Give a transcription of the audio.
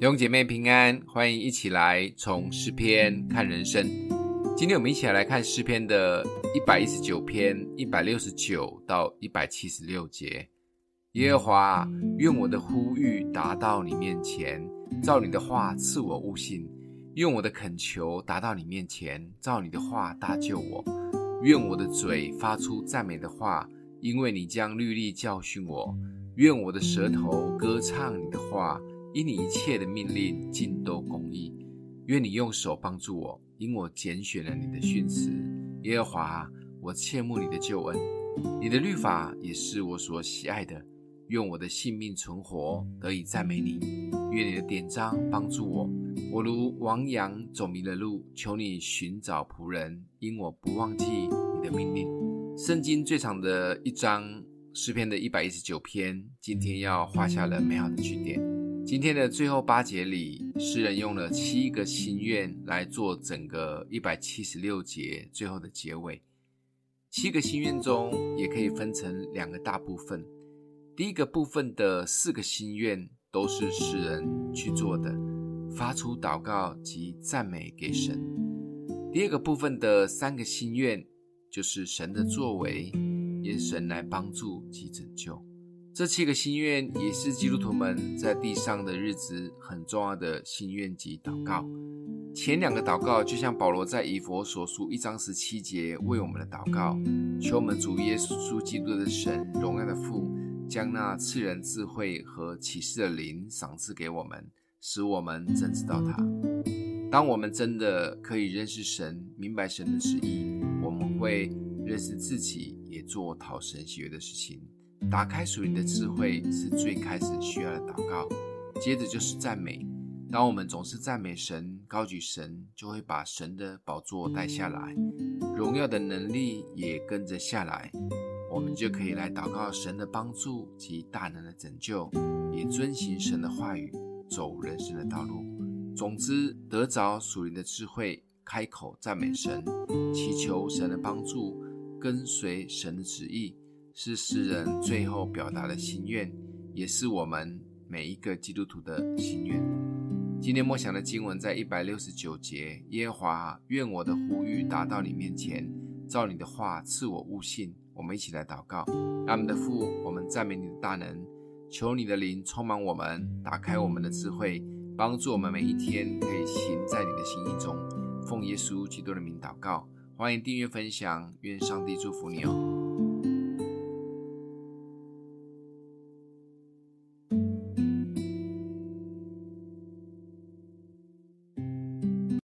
弟兄姐妹平安，欢迎一起来从诗篇看人生。今天我们一起来看诗篇的一百一十九篇一百六十九到一百七十六节。耶和华，愿我的呼吁达到你面前，照你的话赐我悟性；愿我的恳求达到你面前，照你的话搭救我；愿我的嘴发出赞美的话，因为你将律例教训我；愿我的舌头歌唱你的话。因你一切的命令尽都公义，愿你用手帮助我，因我拣选了你的训词。耶和华，我切慕你的救恩，你的律法也是我所喜爱的。愿我的性命存活，得以赞美你。愿你的典章帮助我。我如亡羊走迷了路，求你寻找仆人，因我不忘记你的命令。圣经最长的一章，诗篇的一百一十九篇，今天要画下了美好的句点。今天的最后八节里，诗人用了七个心愿来做整个一百七十六节最后的结尾。七个心愿中，也可以分成两个大部分。第一个部分的四个心愿都是诗人去做的，发出祷告及赞美给神。第二个部分的三个心愿，就是神的作为，愿神来帮助及拯救。这七个心愿也是基督徒们在地上的日子很重要的心愿及祷告。前两个祷告就像保罗在以弗所书一章十七节为我们的祷告，求我们主耶稣基督的神荣耀的父，将那赐人智慧和启示的灵赏赐给我们，使我们真知道他。当我们真的可以认识神，明白神的旨意，我们会认识自己，也做讨神喜悦的事情。打开属灵的智慧是最开始需要的祷告，接着就是赞美。当我们总是赞美神、高举神，就会把神的宝座带下来，荣耀的能力也跟着下来。我们就可以来祷告神的帮助及大能的拯救，也遵行神的话语，走人生的道路。总之，得着属灵的智慧，开口赞美神，祈求神的帮助，跟随神的旨意。是诗人最后表达的心愿，也是我们每一个基督徒的心愿。今天默想的经文在一百六十九节：耶和华，愿我的呼吁达到你面前，照你的话赐我悟性。我们一起来祷告：阿们的父，我们赞美你的大能，求你的灵充满我们，打开我们的智慧，帮助我们每一天可以行在你的心意中。奉耶稣基督的名祷告，欢迎订阅分享，愿上帝祝福你哦。